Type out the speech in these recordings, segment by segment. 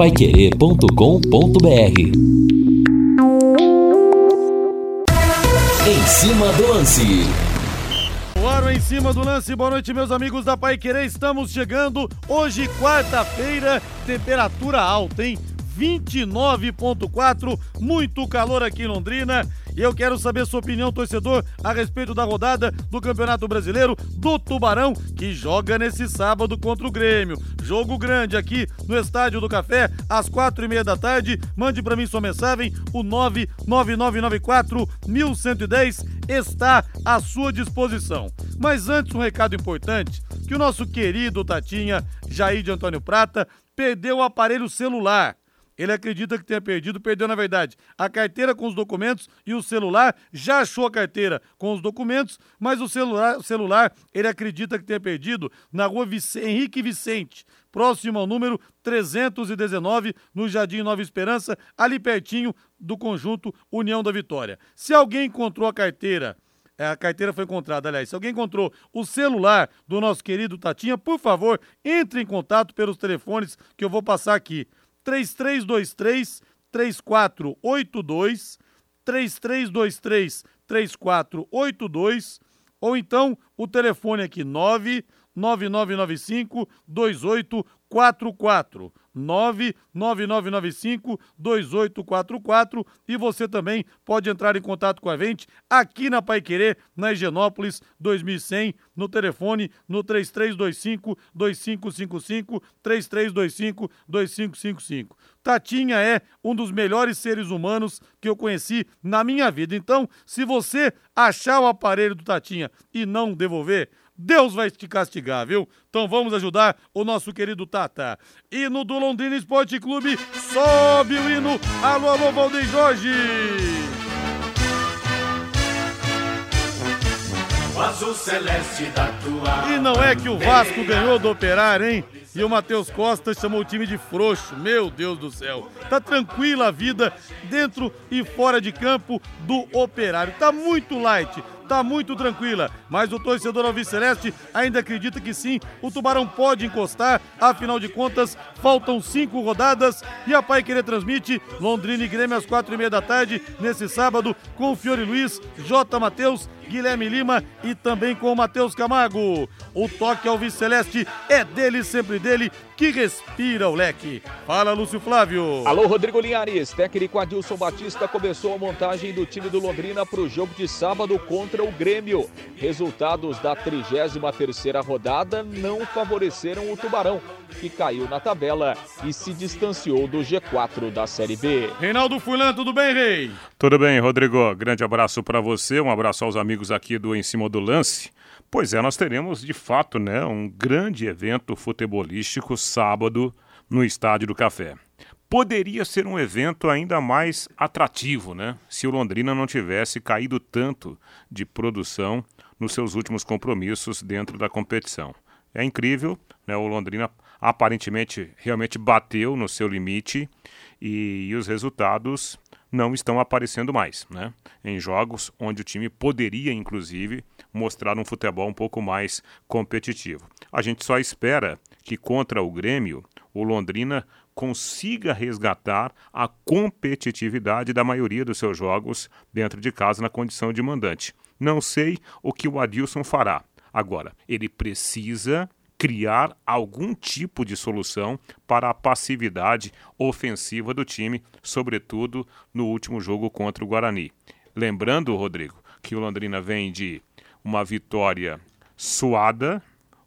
paiquerê.com.br Em cima do lance. Bora em cima do lance. Boa noite, meus amigos da Pai Querer. Estamos chegando hoje, quarta-feira, temperatura alta, hein? 29.4, muito calor aqui em Londrina. E eu quero saber sua opinião, torcedor, a respeito da rodada do Campeonato Brasileiro do Tubarão, que joga nesse sábado contra o Grêmio. Jogo grande aqui no Estádio do Café, às quatro e meia da tarde. Mande para mim sua mensagem, o 99994 1110 está à sua disposição. Mas antes, um recado importante, que o nosso querido Tatinha Jair de Antônio Prata perdeu o aparelho celular. Ele acredita que tenha perdido, perdeu na verdade a carteira com os documentos e o celular. Já achou a carteira com os documentos, mas o celular, o celular ele acredita que tenha perdido na rua Henrique Vicente, próximo ao número 319, no Jardim Nova Esperança, ali pertinho do conjunto União da Vitória. Se alguém encontrou a carteira, é, a carteira foi encontrada, aliás. Se alguém encontrou o celular do nosso querido Tatinha, por favor, entre em contato pelos telefones que eu vou passar aqui. 3323 3482, 3323 3482, ou então o telefone aqui 99995 2844. 99995-2844 e você também pode entrar em contato com a gente aqui na Pai Querer, na Higienópolis 2100, no telefone no 3325-2555, 3325-2555. Tatinha é um dos melhores seres humanos que eu conheci na minha vida. Então, se você achar o aparelho do Tatinha e não devolver, Deus vai te castigar, viu? Então vamos ajudar o nosso querido Tata. Hino do Londrina Esporte Clube, sobe o hino. Alô, alô, Valdeir Jorge. O azul celeste da tua. E não é que o Vasco ganhou do Operário, hein? E o Matheus Costa chamou o time de frouxo. Meu Deus do céu. Tá tranquila a vida dentro e fora de campo do Operário. Tá muito light tá muito tranquila, mas o torcedor Alviceleste ainda acredita que sim, o Tubarão pode encostar, afinal de contas, faltam cinco rodadas e a Pai Querer transmite Londrina e Grêmio às quatro e meia da tarde, nesse sábado, com o Fiore Luiz, J. Matheus, Guilherme Lima e também com o Matheus Camargo. O toque ao Celeste é dele, sempre dele, que respira o leque. Fala, Lúcio Flávio. Alô, Rodrigo Linhares. Técnico Adilson Batista começou a montagem do time do Londrina para o jogo de sábado contra o Grêmio. Resultados da 33ª rodada não favoreceram o Tubarão, que caiu na tabela e se distanciou do G4 da Série B. Reinaldo Fulan, tudo bem, Rei? Tudo bem, Rodrigo. Grande abraço para você, um abraço aos amigos amigos aqui do Em Cima do Lance. Pois é, nós teremos de fato né, um grande evento futebolístico sábado no Estádio do Café. Poderia ser um evento ainda mais atrativo, né? Se o Londrina não tivesse caído tanto de produção nos seus últimos compromissos dentro da competição. É incrível, né? O Londrina aparentemente realmente bateu no seu limite e, e os resultados não estão aparecendo mais, né? Em jogos onde o time poderia, inclusive, mostrar um futebol um pouco mais competitivo. A gente só espera que contra o Grêmio, o Londrina consiga resgatar a competitividade da maioria dos seus jogos dentro de casa na condição de mandante. Não sei o que o Adilson fará. Agora, ele precisa criar algum tipo de solução para a passividade ofensiva do time, sobretudo no último jogo contra o Guarani. Lembrando, Rodrigo, que o Londrina vem de uma vitória suada,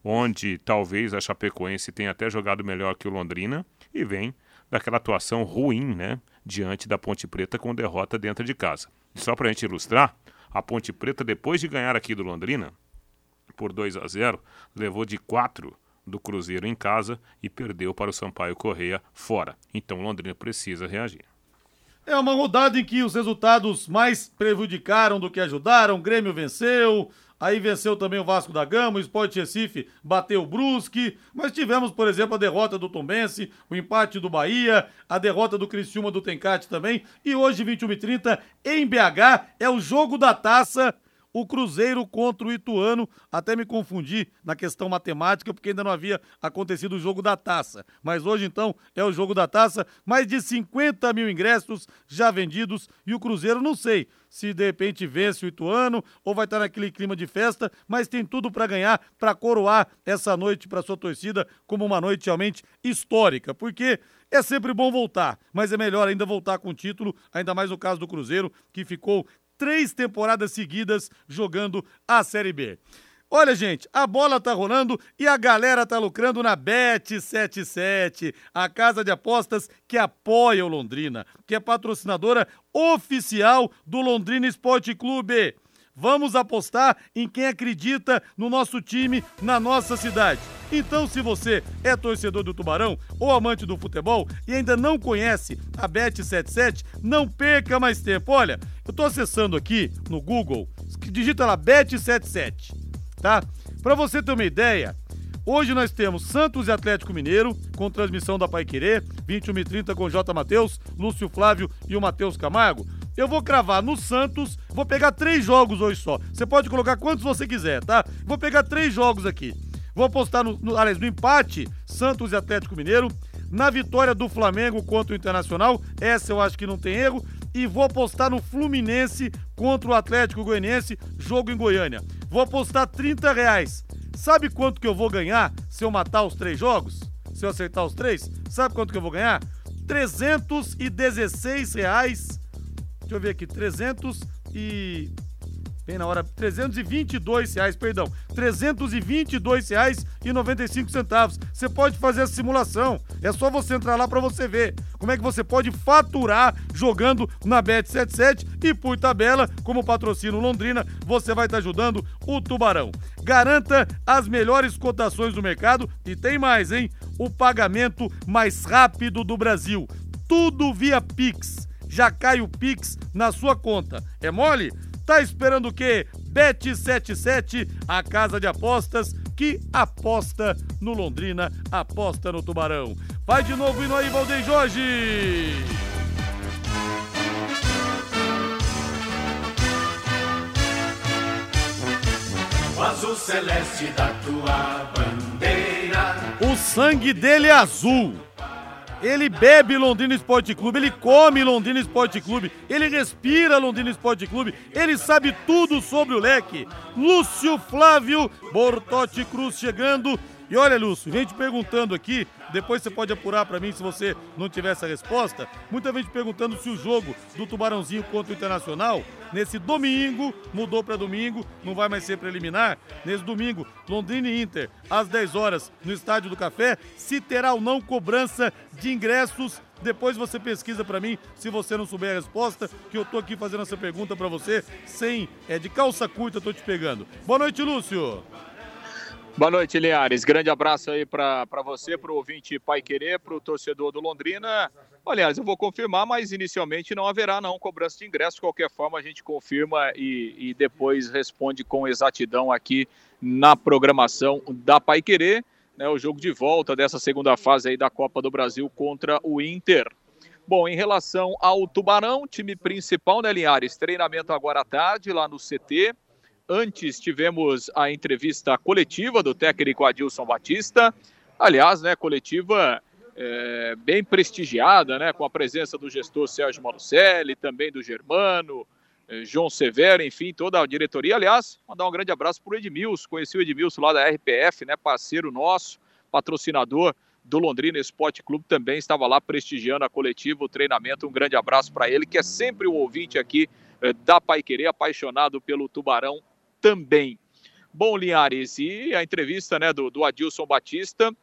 onde talvez a Chapecoense tenha até jogado melhor que o Londrina, e vem daquela atuação ruim, né, diante da Ponte Preta com derrota dentro de casa. só para a gente ilustrar, a Ponte Preta, depois de ganhar aqui do Londrina, por 2 a 0, levou de 4 do Cruzeiro em casa e perdeu para o Sampaio Correia fora. Então Londrina precisa reagir. É uma rodada em que os resultados mais prejudicaram do que ajudaram. O Grêmio venceu, aí venceu também o Vasco da Gama, o Sport Recife bateu o Brusque, mas tivemos, por exemplo, a derrota do Tombense, o empate do Bahia, a derrota do Criciúma do Tencate também, e hoje, 21 h 30 em BH, é o jogo da taça o Cruzeiro contra o Ituano. Até me confundi na questão matemática, porque ainda não havia acontecido o jogo da taça. Mas hoje, então, é o jogo da taça. Mais de 50 mil ingressos já vendidos e o Cruzeiro, não sei se de repente vence o Ituano ou vai estar naquele clima de festa, mas tem tudo para ganhar, para coroar essa noite para sua torcida como uma noite realmente histórica, porque é sempre bom voltar, mas é melhor ainda voltar com o título, ainda mais no caso do Cruzeiro, que ficou três temporadas seguidas jogando a Série B. Olha, gente, a bola tá rolando e a galera tá lucrando na Bet77, a casa de apostas que apoia o Londrina, que é patrocinadora oficial do Londrina Esporte Clube. Vamos apostar em quem acredita no nosso time, na nossa cidade. Então, se você é torcedor do Tubarão ou amante do futebol e ainda não conhece a Bet77, não perca mais tempo. Olha, eu tô acessando aqui no Google, digita lá Bet77 tá? Para você ter uma ideia, hoje nós temos Santos e Atlético Mineiro, com transmissão da Pai Querer, 21 e 30 com J. Matheus, Lúcio Flávio e o Matheus Camargo. Eu vou cravar no Santos, vou pegar três jogos hoje só. Você pode colocar quantos você quiser, tá? Vou pegar três jogos aqui. Vou apostar no, no, aliás, no empate, Santos e Atlético Mineiro. Na vitória do Flamengo contra o Internacional, essa eu acho que não tem erro e vou apostar no Fluminense contra o Atlético Goianiense, jogo em Goiânia. Vou apostar 30 reais. Sabe quanto que eu vou ganhar se eu matar os três jogos? Se eu acertar os três? Sabe quanto que eu vou ganhar? 316 reais. Deixa eu ver aqui, 300 e Bem na hora, 322 reais, perdão, 322 reais e 95 centavos. Você pode fazer a simulação, é só você entrar lá para você ver como é que você pode faturar jogando na Bet77 e por tabela, como patrocínio Londrina, você vai estar tá ajudando o Tubarão. Garanta as melhores cotações do mercado e tem mais, hein? O pagamento mais rápido do Brasil. Tudo via Pix. Já cai o Pix na sua conta. É mole? Tá esperando o quê? Bet77, a casa de apostas que aposta no Londrina, aposta no Tubarão. Vai de novo indo aí, Valdeir Jorge! O azul celeste da tua bandeira. O sangue dele é azul. Ele bebe Londrina Esporte Clube, ele come Londrina Esporte Clube, ele respira Londrina Esporte Clube, ele sabe tudo sobre o leque. Lúcio Flávio Bortotti Cruz chegando e olha, Lúcio, gente perguntando aqui, depois você pode apurar para mim se você não tiver essa resposta. Muita gente perguntando se o jogo do Tubarãozinho contra o Internacional, nesse domingo, mudou para domingo, não vai mais ser preliminar. Nesse domingo, Londrina e Inter, às 10 horas, no Estádio do Café, se terá ou não cobrança de ingressos. Depois você pesquisa para mim, se você não souber a resposta, que eu tô aqui fazendo essa pergunta para você, sem, é de calça curta, tô te pegando. Boa noite, Lúcio. Boa noite, Linhares. Grande abraço aí para você, para o ouvinte Pai Querer, para o torcedor do Londrina. Aliás, eu vou confirmar, mas inicialmente não haverá não cobrança de ingresso. De qualquer forma, a gente confirma e, e depois responde com exatidão aqui na programação da Pai Querer, né, o jogo de volta dessa segunda fase aí da Copa do Brasil contra o Inter. Bom, em relação ao Tubarão, time principal, né, Linhares? Treinamento agora à tarde lá no CT. Antes tivemos a entrevista coletiva do técnico Adilson Batista. Aliás, né, coletiva é, bem prestigiada, né, com a presença do gestor Sérgio Malucelli, também do Germano, é, João Severo, enfim, toda a diretoria. Aliás, mandar um grande abraço para o Edmilson, conheci o Edmilson lá da RPF, né, parceiro nosso, patrocinador do Londrina Esporte Clube, também estava lá prestigiando a coletiva, o treinamento. Um grande abraço para ele, que é sempre o ouvinte aqui é, da Pai Querer, apaixonado pelo Tubarão também. Bom, Linhares, e a entrevista né, do, do Adilson Batista,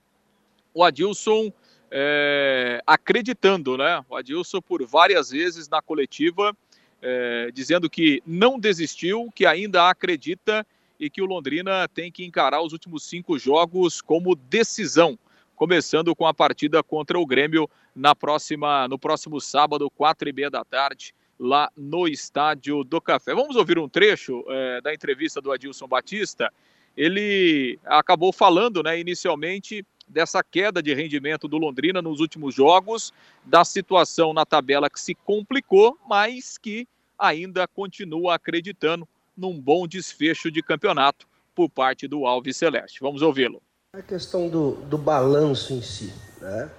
o Adilson é, acreditando, né? O Adilson por várias vezes na coletiva, é, dizendo que não desistiu, que ainda acredita e que o Londrina tem que encarar os últimos cinco jogos como decisão, começando com a partida contra o Grêmio na próxima, no próximo sábado, quatro e meia da tarde, lá no Estádio do Café. Vamos ouvir um trecho é, da entrevista do Adilson Batista. Ele acabou falando, né, inicialmente, dessa queda de rendimento do Londrina nos últimos jogos, da situação na tabela que se complicou, mas que ainda continua acreditando num bom desfecho de campeonato por parte do Alves Celeste. Vamos ouvi-lo. A questão do, do balanço em si. Né?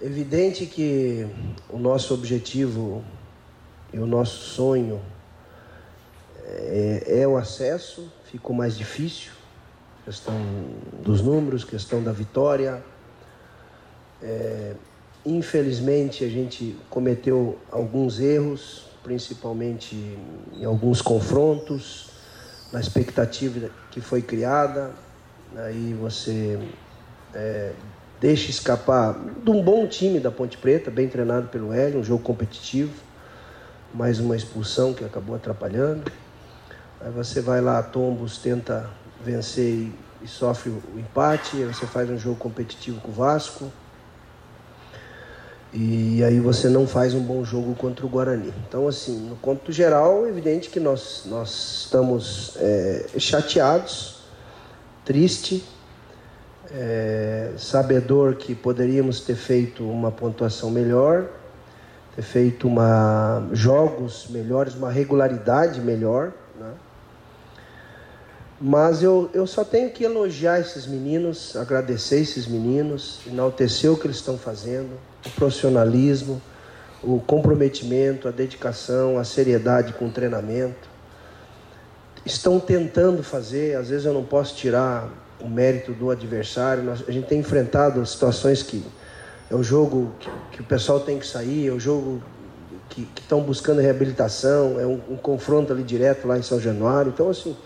Evidente que o nosso objetivo e o nosso sonho é, é o acesso, ficou mais difícil, questão dos números, questão da vitória. É, infelizmente a gente cometeu alguns erros, principalmente em alguns confrontos, na expectativa que foi criada. Aí você é, deixa escapar de um bom time da Ponte Preta, bem treinado pelo Hélio, um jogo competitivo, mais uma expulsão que acabou atrapalhando. Aí você vai lá, Tombos, tenta vencer e, sofre o empate, aí você faz um jogo competitivo com o Vasco. E aí você não faz um bom jogo contra o Guarani. Então, assim, no conto geral, é evidente que nós, nós estamos é, chateados, triste, é, sabedor que poderíamos ter feito uma pontuação melhor, feito uma, jogos melhores, uma regularidade melhor. Né? Mas eu, eu só tenho que elogiar esses meninos, agradecer esses meninos, enaltecer o que eles estão fazendo, o profissionalismo, o comprometimento, a dedicação, a seriedade com o treinamento. Estão tentando fazer, às vezes eu não posso tirar o mérito do adversário. A gente tem enfrentado situações que é o jogo que, que o pessoal tem que sair, é o jogo que estão buscando reabilitação, é um, um, confronto ali direto lá em São Januário. Então, assim,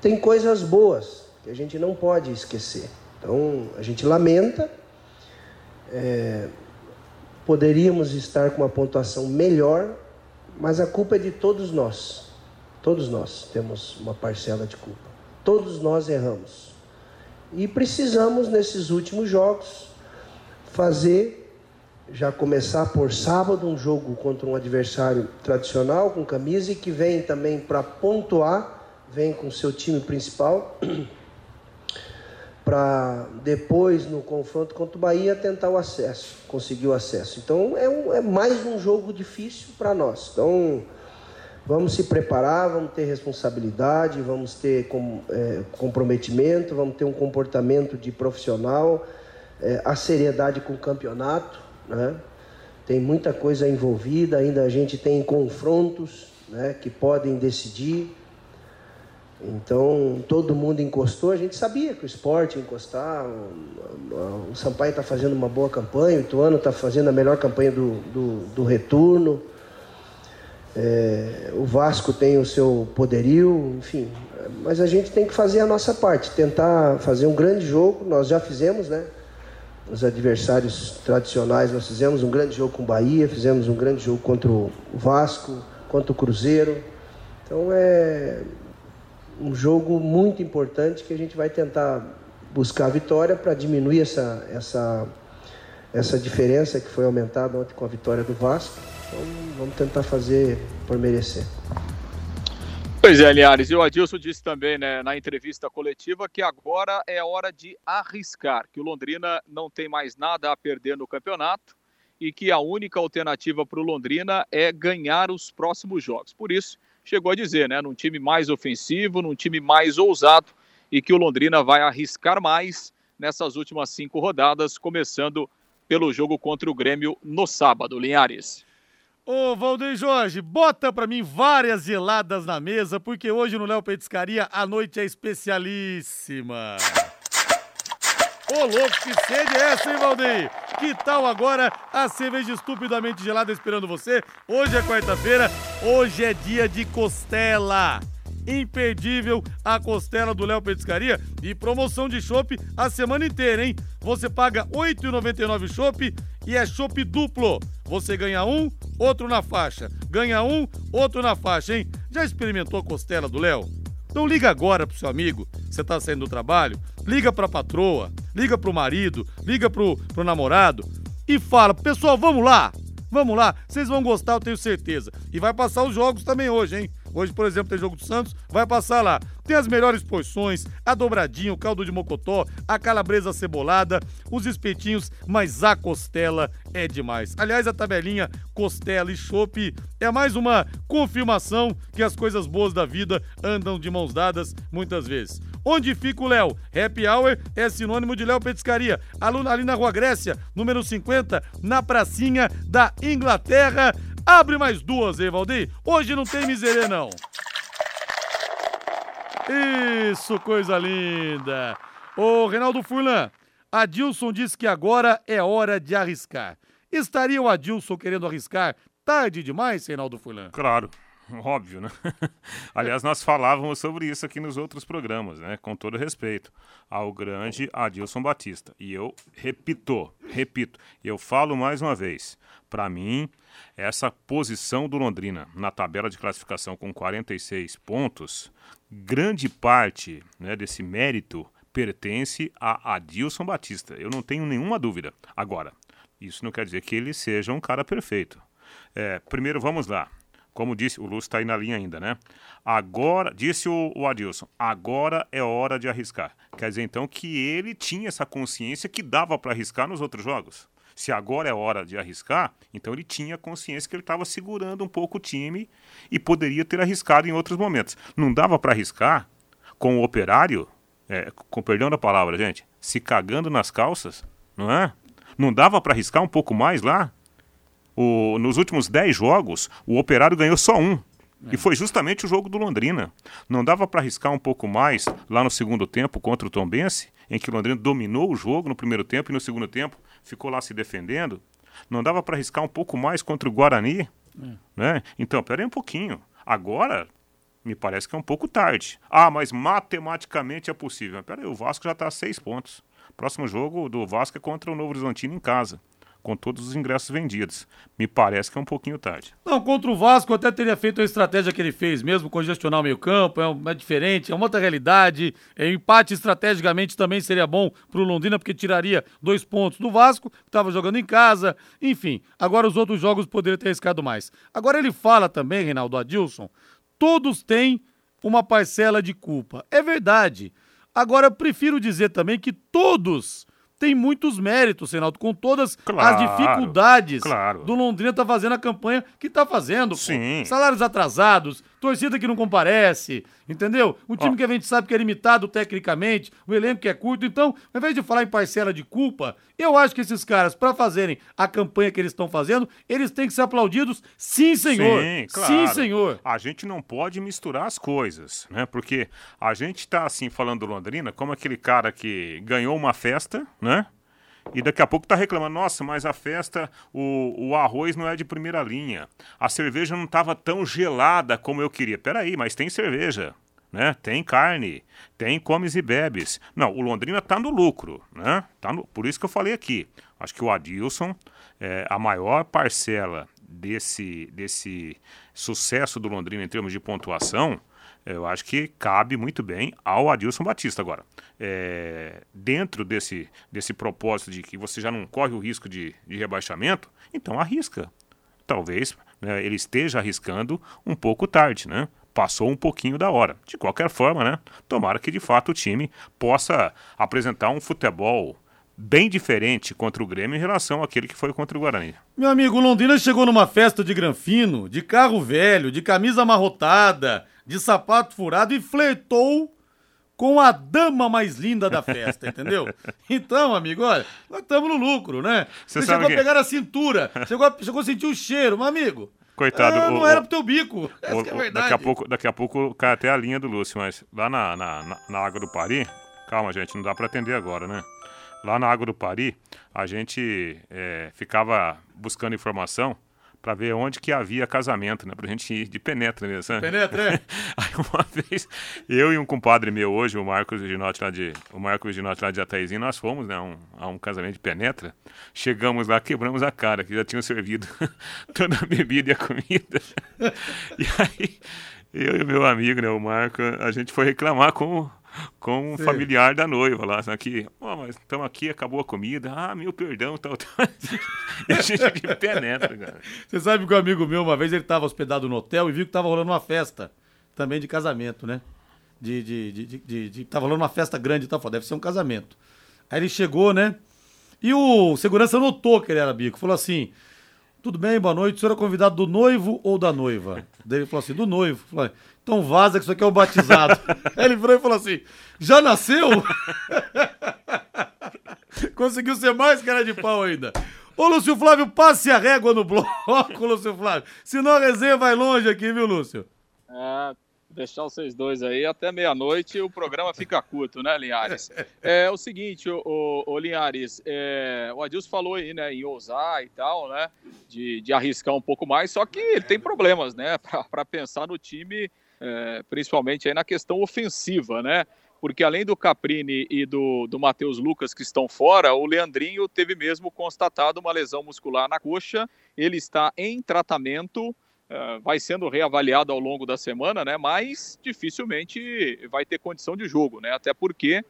tem coisas boas que a gente não pode esquecer. Então, a gente lamenta. É, poderíamos estar com uma pontuação melhor, mas a culpa é de todos nós. Todos nós temos uma parcela de culpa. Todos nós erramos. E precisamos, nesses últimos jogos, fazer, já começar por sábado, um jogo contra um adversário tradicional, com camisa, e que vem também para pontuar, vem com seu time principal, para depois, no confronto contra o Bahia, tentar o acesso, conseguir o acesso. Então, é, um, é mais um jogo difícil para nós. Então, Vamos se preparar, vamos ter responsabilidade, vamos ter com, é, comprometimento, vamos ter um comportamento de profissional, é, a seriedade com o campeonato, né? Tem muita coisa envolvida, ainda a gente tem confrontos né, que podem decidir. Então, todo mundo encostou, a gente sabia que o esporte ia encostar, o, o Sampaio está fazendo uma boa campanha, o Ituano está fazendo a melhor campanha do, do, do retorno. É, o Vasco tem o seu poderio, enfim. Mas a gente tem que fazer a nossa parte, tentar fazer um grande jogo. Nós já fizemos, né? Os adversários tradicionais, nós fizemos um grande jogo com o Bahia, fizemos um grande jogo contra o Vasco, contra o Cruzeiro. Então é um jogo muito importante que a gente vai tentar buscar a vitória para diminuir essa, essa, essa diferença que foi aumentada ontem com a vitória do Vasco. Então vamos tentar fazer por merecer. Pois é, Linhares, e o Adilson disse também né, na entrevista coletiva que agora é hora de arriscar, que o Londrina não tem mais nada a perder no campeonato e que a única alternativa para o Londrina é ganhar os próximos jogos. Por isso, chegou a dizer, né, num time mais ofensivo, num time mais ousado e que o Londrina vai arriscar mais nessas últimas cinco rodadas, começando pelo jogo contra o Grêmio no sábado. Linhares. Ô, Valdeir Jorge, bota pra mim várias geladas na mesa, porque hoje no Léo Petiscaria a noite é especialíssima. Ô, louco, que sede é essa, hein, Valdeir? Que tal agora a cerveja estupidamente gelada esperando você? Hoje é quarta-feira, hoje é dia de costela imperdível a costela do Léo Petiscaria e promoção de chopp a semana inteira, hein? Você paga R$ 8,99 chopp e é chopp duplo. Você ganha um, outro na faixa. Ganha um, outro na faixa, hein? Já experimentou costela do Léo? Então liga agora pro seu amigo, você tá saindo do trabalho, liga pra patroa, liga pro marido, liga pro, pro namorado e fala, pessoal, vamos lá, vamos lá, vocês vão gostar, eu tenho certeza. E vai passar os jogos também hoje, hein? Hoje, por exemplo, tem jogo do Santos, vai passar lá. Tem as melhores porções, a dobradinha, o caldo de mocotó, a calabresa cebolada, os espetinhos, mas a costela é demais. Aliás, a tabelinha costela e chope é mais uma confirmação que as coisas boas da vida andam de mãos dadas muitas vezes. Onde fica o Léo? Happy Hour é sinônimo de Léo Petiscaria. Aluna ali na Rua Grécia, número 50, na pracinha da Inglaterra. Abre mais duas, hein, Valdir? Hoje não tem miserê, não. Isso, coisa linda. Ô, Reinaldo Furlan, Adilson disse que agora é hora de arriscar. Estaria o Adilson querendo arriscar tarde demais, Reinaldo Furlan? Claro. Óbvio, né? Aliás, nós falávamos sobre isso aqui nos outros programas, né? Com todo respeito ao grande Adilson Batista. E eu repito, repito, eu falo mais uma vez. Para mim, essa posição do Londrina na tabela de classificação com 46 pontos, grande parte né, desse mérito pertence a Adilson Batista. Eu não tenho nenhuma dúvida. Agora, isso não quer dizer que ele seja um cara perfeito. É, primeiro, vamos lá. Como disse, o Lúcio está aí na linha ainda, né? Agora, disse o, o, Adilson, agora é hora de arriscar. Quer dizer, então, que ele tinha essa consciência que dava para arriscar nos outros jogos. Se agora é hora de arriscar, então ele tinha consciência que ele estava segurando um pouco o time e poderia ter arriscado em outros momentos. Não dava para arriscar com o operário, é, com perdão da palavra, gente, se cagando nas calças, não é? Não dava para arriscar um pouco mais lá? O, nos últimos 10 jogos, o Operário ganhou só um. É. E foi justamente o jogo do Londrina. Não dava para arriscar um pouco mais lá no segundo tempo contra o Tombense, em que o Londrina dominou o jogo no primeiro tempo e no segundo tempo ficou lá se defendendo? Não dava para arriscar um pouco mais contra o Guarani? É. Né? Então, peraí um pouquinho. Agora, me parece que é um pouco tarde. Ah, mas matematicamente é possível. Peraí, o Vasco já está a seis pontos. Próximo jogo do Vasco é contra o Novo Horizontino em casa com todos os ingressos vendidos. Me parece que é um pouquinho tarde. Não, contra o Vasco até teria feito a estratégia que ele fez mesmo, congestionar o meio campo, é, é diferente, é uma outra realidade. É, empate estrategicamente também seria bom para o Londrina, porque tiraria dois pontos do Vasco, que estava jogando em casa. Enfim, agora os outros jogos poderiam ter arriscado mais. Agora ele fala também, Reinaldo Adilson, todos têm uma parcela de culpa. É verdade. Agora, eu prefiro dizer também que todos tem muitos méritos, Reinaldo, com todas claro, as dificuldades claro. do Londrina tá fazendo a campanha que tá fazendo. Sim. Salários atrasados, torcida que não comparece, entendeu? Um time oh. que a gente sabe que é limitado tecnicamente, o elenco que é curto. Então, ao invés de falar em parcela de culpa, eu acho que esses caras, para fazerem a campanha que eles estão fazendo, eles têm que ser aplaudidos, sim, senhor. Sim, claro. Sim, senhor. A gente não pode misturar as coisas, né? Porque a gente tá assim falando do Londrina como aquele cara que ganhou uma festa, né? E daqui a pouco tá reclamando, nossa, mas a festa, o, o arroz não é de primeira linha. A cerveja não estava tão gelada como eu queria. Peraí, mas tem cerveja. Né? Tem carne, tem comes e bebes. Não, o Londrina está no lucro, né? Tá no, por isso que eu falei aqui. Acho que o Adilson, é, a maior parcela desse, desse sucesso do Londrina em termos de pontuação, eu acho que cabe muito bem ao Adilson Batista. Agora, é, dentro desse, desse propósito de que você já não corre o risco de, de rebaixamento, então arrisca. Talvez né, ele esteja arriscando um pouco tarde, né? Passou um pouquinho da hora. De qualquer forma, né? Tomara que de fato o time possa apresentar um futebol bem diferente contra o Grêmio em relação àquele que foi contra o Guarani. Meu amigo, Londrina chegou numa festa de granfino, de carro velho, de camisa amarrotada, de sapato furado e flertou com a dama mais linda da festa, entendeu? Então, amigo, olha, nós estamos no lucro, né? Você, Você chegou que... a pegar a cintura, chegou a, chegou a sentir o cheiro, meu amigo. Coitado. É, não o, era pro teu bico. Essa o, é a verdade. Daqui a pouco, daqui a pouco cai até a linha do Lúcio, mas lá na, na, na, na Água do Pari, calma, gente, não dá para atender agora, né? Lá na Água do Pari, a gente é, ficava buscando informação para ver onde que havia casamento, né? Pra gente ir de penetra mesmo, sabe? Penetra, é. Aí uma vez, eu e um compadre meu hoje, o Marcos Ginotti lá de, o Marcos Ginotti lá de Ataizinho, nós fomos, né, um, a um casamento de penetra. Chegamos lá, quebramos a cara, que já tinham servido toda a bebida e a comida. e aí, eu e meu amigo, né, o Marco, a gente foi reclamar com com um Sim. familiar da noiva lá, aqui, oh, mas estamos aqui, acabou a comida, ah, meu perdão, tal, tal. e a gente de penetra, cara. Você sabe que um amigo meu, uma vez ele estava hospedado no hotel e viu que estava rolando uma festa também de casamento, né? De, de, de, de, de, de tava rolando uma festa grande e tal, falou, deve ser um casamento. Aí ele chegou, né? E o segurança notou que ele era bico, falou assim: tudo bem, boa noite, o senhor é convidado do noivo ou da noiva? Daí ele falou assim: do noivo. Falei, então vaza que isso aqui é o batizado. Aí ele virou e falou assim: já nasceu? Conseguiu ser mais cara de pau ainda. Ô, Lúcio Flávio, passe a régua no bloco, Lúcio Flávio. Senão a resenha vai longe aqui, viu, Lúcio? É, deixar vocês dois aí até meia-noite o programa fica curto, né, Linhares? É o seguinte, o, o, o Linhares, é, o Adilson falou aí, né, em ousar e tal, né, de, de arriscar um pouco mais, só que ele tem problemas, né, para pensar no time, é, principalmente aí na questão ofensiva, né? porque além do Caprini e do, do Matheus Lucas que estão fora, o Leandrinho teve mesmo constatado uma lesão muscular na coxa, ele está em tratamento, uh, vai sendo reavaliado ao longo da semana, né? Mas dificilmente vai ter condição de jogo, né? Até porque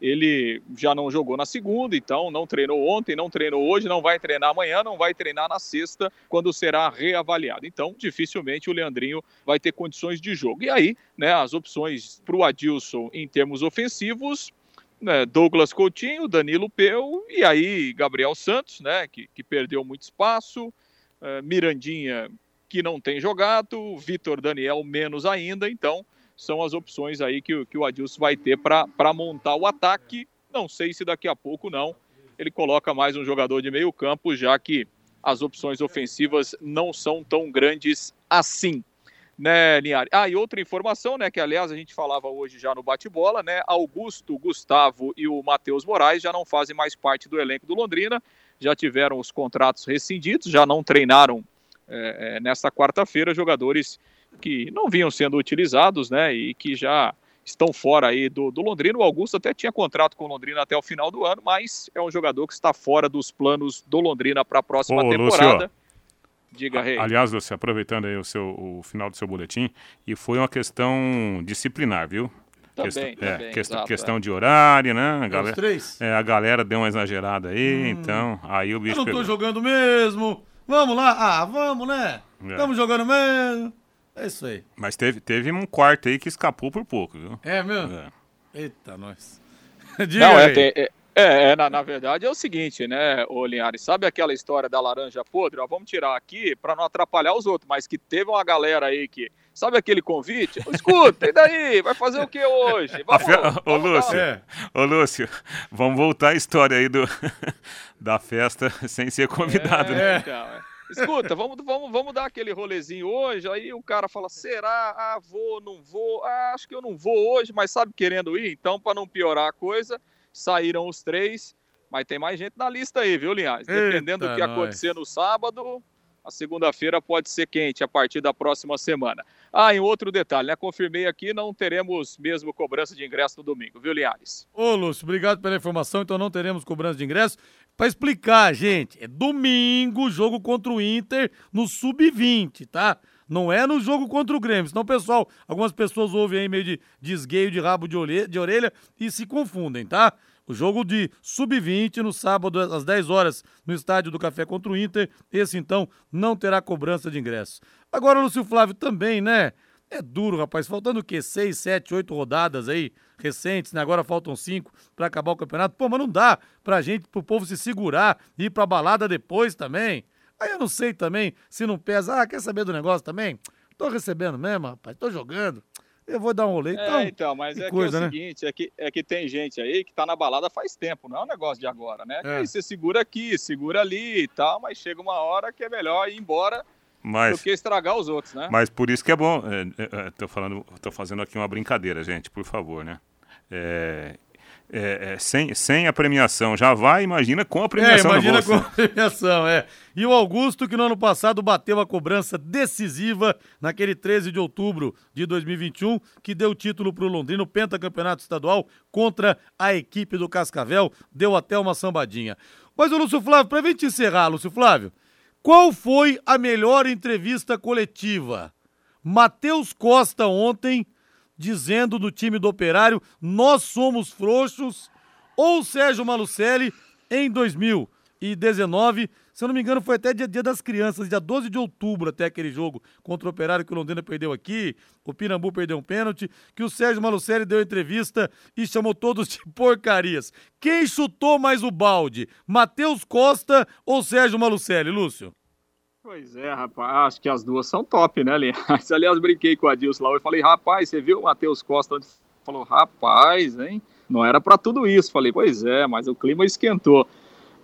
ele já não jogou na segunda, então não treinou ontem, não treinou hoje, não vai treinar amanhã, não vai treinar na sexta, quando será reavaliado. Então, dificilmente o Leandrinho vai ter condições de jogo. E aí, né, as opções para o Adilson em termos ofensivos, né, Douglas Coutinho, Danilo Peu e aí Gabriel Santos, né, que, que perdeu muito espaço, uh, Mirandinha, que não tem jogado, Vitor Daniel menos ainda, então são as opções aí que, que o Adilson vai ter para montar o ataque. Não sei se daqui a pouco não. Ele coloca mais um jogador de meio campo, já que as opções ofensivas não são tão grandes assim. Né, Linhares? Ah, e outra informação, né, que aliás a gente falava hoje já no bate-bola, né, Augusto, Gustavo e o Matheus Moraes já não fazem mais parte do elenco do Londrina, já tiveram os contratos rescindidos, já não treinaram é, nessa quarta-feira, jogadores que não vinham sendo utilizados, né, e que já estão fora aí do, do Londrina. O Augusto até tinha contrato com o Londrina até o final do ano, mas é um jogador que está fora dos planos do Londrina para a próxima Ô, temporada. Lúcio, Diga, Rei. Aliás, você aproveitando aí o, seu, o final do seu boletim, e foi uma questão disciplinar, viu? Também, questão, também, é, questão, exato, questão é. de horário, né? A galera, três? é, a galera deu uma exagerada aí, Hum. então, aí o Eu bicho não tô pegou. jogando mesmo. Vamos lá? Ah, vamos, né? É. Estamos jogando mesmo. É isso aí. Mas teve, teve um quarto aí que escapou por pouco, viu? É mesmo? É. Eita, nós. Diga Não, é, tem- é, é, é, na, na verdade é o seguinte, né, ô Linhares, sabe aquela história da laranja podre? Ó, vamos tirar aqui para não atrapalhar os outros, mas que teve uma galera aí que, sabe aquele convite? Escuta, e daí? Vai fazer o que hoje? Vamos, fe- vamos Ô, Lúcio, É. ô, Lúcio, vamos voltar à história aí do, da festa sem ser convidado, né? É, então, é. Escuta, vamos, vamos, vamos dar aquele rolezinho hoje. Aí o cara fala: será? Ah, vou, não vou. Ah, acho que eu não vou hoje, mas sabe querendo ir? Então, para não piorar a coisa, saíram os três. Mas tem mais gente na lista aí, viu, Linhares? Dependendo Eita, do que nós. acontecer no sábado, a segunda-feira pode ser quente a partir da próxima semana. Ah, e outro detalhe, né? Confirmei aqui, não teremos mesmo cobrança de ingresso no domingo, viu, Linhares? Ô, Lúcio, obrigado pela informação. Então não teremos cobrança de ingresso. Pra explicar, gente, é domingo, jogo contra o Inter no Sub-20, tá? Não é no jogo contra o Grêmio. Senão, pessoal, algumas pessoas ouvem aí meio de desgueio de rabo de orelha, de orelha e se confundem, tá? O jogo de Sub-20 no sábado às 10 horas no estádio do Café contra o Inter. Esse, então, não terá cobrança de ingresso. Agora, Lúcio Flávio, também, né? É duro, rapaz. Faltando o quê? Seis, sete, oito rodadas aí recentes, né? Agora faltam cinco pra acabar o campeonato. Pô, mas não dá pra gente, pro povo se segurar e ir pra balada depois também. Aí eu não sei também se não pesa. Ah, quer saber do negócio também? Tô recebendo mesmo, rapaz. Tô jogando. Eu vou dar um rolê. Então, é, então, mas que é coisa, que é né? o seguinte, é que, é que tem gente aí que tá na balada faz tempo, não é um negócio de agora, né? É. aí você segura aqui, segura ali e tal, mas chega uma hora que é melhor ir embora do Mas, que estragar os outros, né? mas por isso que é bom. É, é, é, tô, falando, tô fazendo aqui uma brincadeira, gente, por favor, né? É, é, é, sem, sem a premiação já vai, imagina com a É, premiação no imagina com a premiação, é. E o Augusto, que no ano passado bateu a cobrança decisiva naquele 13 de outubro de 2021, que deu título para o Londrina, o pentacampeonato estadual, contra a equipe do Cascavel, deu até uma sambadinha. Mas o Lúcio Flávio, pra gente encerrar, Lúcio Flávio, qual foi a melhor entrevista coletiva? Matheus Costa ontem dizendo do time do Operário, nós somos frouxos, ou Sérgio Malucelli em 2019. Se eu não me engano, foi até dia, dia das crianças, dia 12 de outubro, até aquele jogo contra o Operário que o Londrina perdeu aqui, o Pirambu perdeu um pênalti, que o Sérgio Malucelli deu entrevista e chamou todos de porcarias. Quem chutou mais o balde? Matheus Costa ou Sérgio Malucelli, Lúcio? Pois é, rapaz, acho que as duas são top, né, aliás? Aliás, brinquei com a Dilson lá e falei, rapaz, você viu o Matheus Costa onde falou, rapaz, hein? Não era para tudo isso. Falei, pois é, mas o clima esquentou.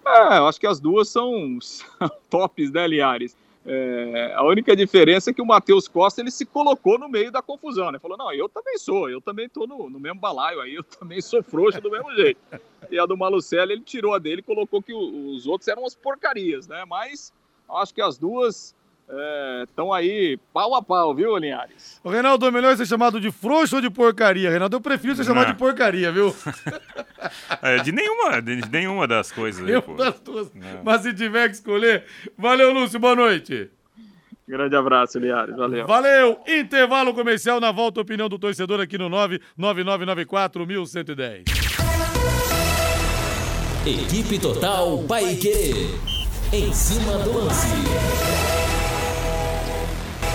É, eu acho que as duas são, tops, né, Liares? É, a única diferença é que o Matheus Costa ele se colocou no meio da confusão, né? Falou, não, eu também sou, eu também tô no, no mesmo balaio aí, eu também sou frouxo do mesmo jeito. E a do Malucelli, ele tirou a dele e colocou que os outros eram as porcarias, né? Mas acho que as duas estão é, aí pau a pau, viu, Linhares? O Reinaldo, é melhor ser chamado de frouxo ou de porcaria? Reinaldo, eu prefiro ser chamado de porcaria, viu? é, de nenhuma, de, nenhuma das coisas. Aí, pô. das duas. Mas se tiver que escolher. Valeu, Lúcio, boa noite. Grande abraço, Linhares. Valeu. Valeu. Intervalo comercial na volta, opinião do torcedor aqui no 99994 1110. Equipe Total Paique. Em cima do lance.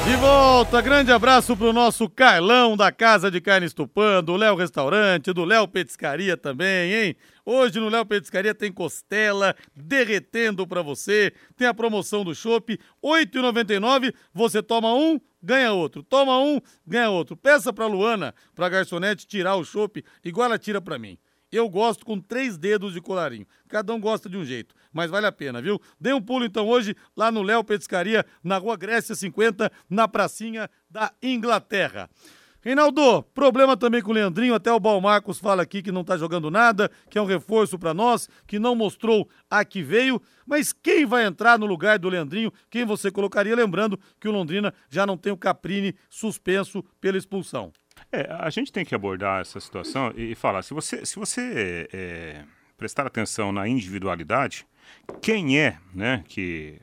De volta, grande abraço pro nosso Carlão da Casa de Carnes Tupã, do Léo Restaurante, do Léo Petiscaria também, hein? Hoje no Léo Petiscaria tem costela derretendo para você, tem a promoção do chopp, R$ 8,99, você toma um, ganha outro. Toma um, ganha outro. Peça pra Luana, pra garçonete tirar o chopp, igual ela tira pra mim. Eu gosto com três dedos de colarinho. Cada um gosta de um jeito, mas vale a pena, viu? Dê um pulo então hoje lá no Léo Petiscaria, na Rua Grécia 50, na pracinha da Inglaterra. Reinaldo, problema também com o Leandrinho, até o Balmarcos fala aqui que não tá jogando nada, que é um reforço para nós, que não mostrou a que veio, mas quem vai entrar no lugar do Leandrinho, quem você colocaria? Lembrando que o Londrina já não tem o Caprini suspenso pela expulsão. É, a gente tem que abordar essa situação e, falar, se você, se você é, prestar atenção na individualidade, quem é né, que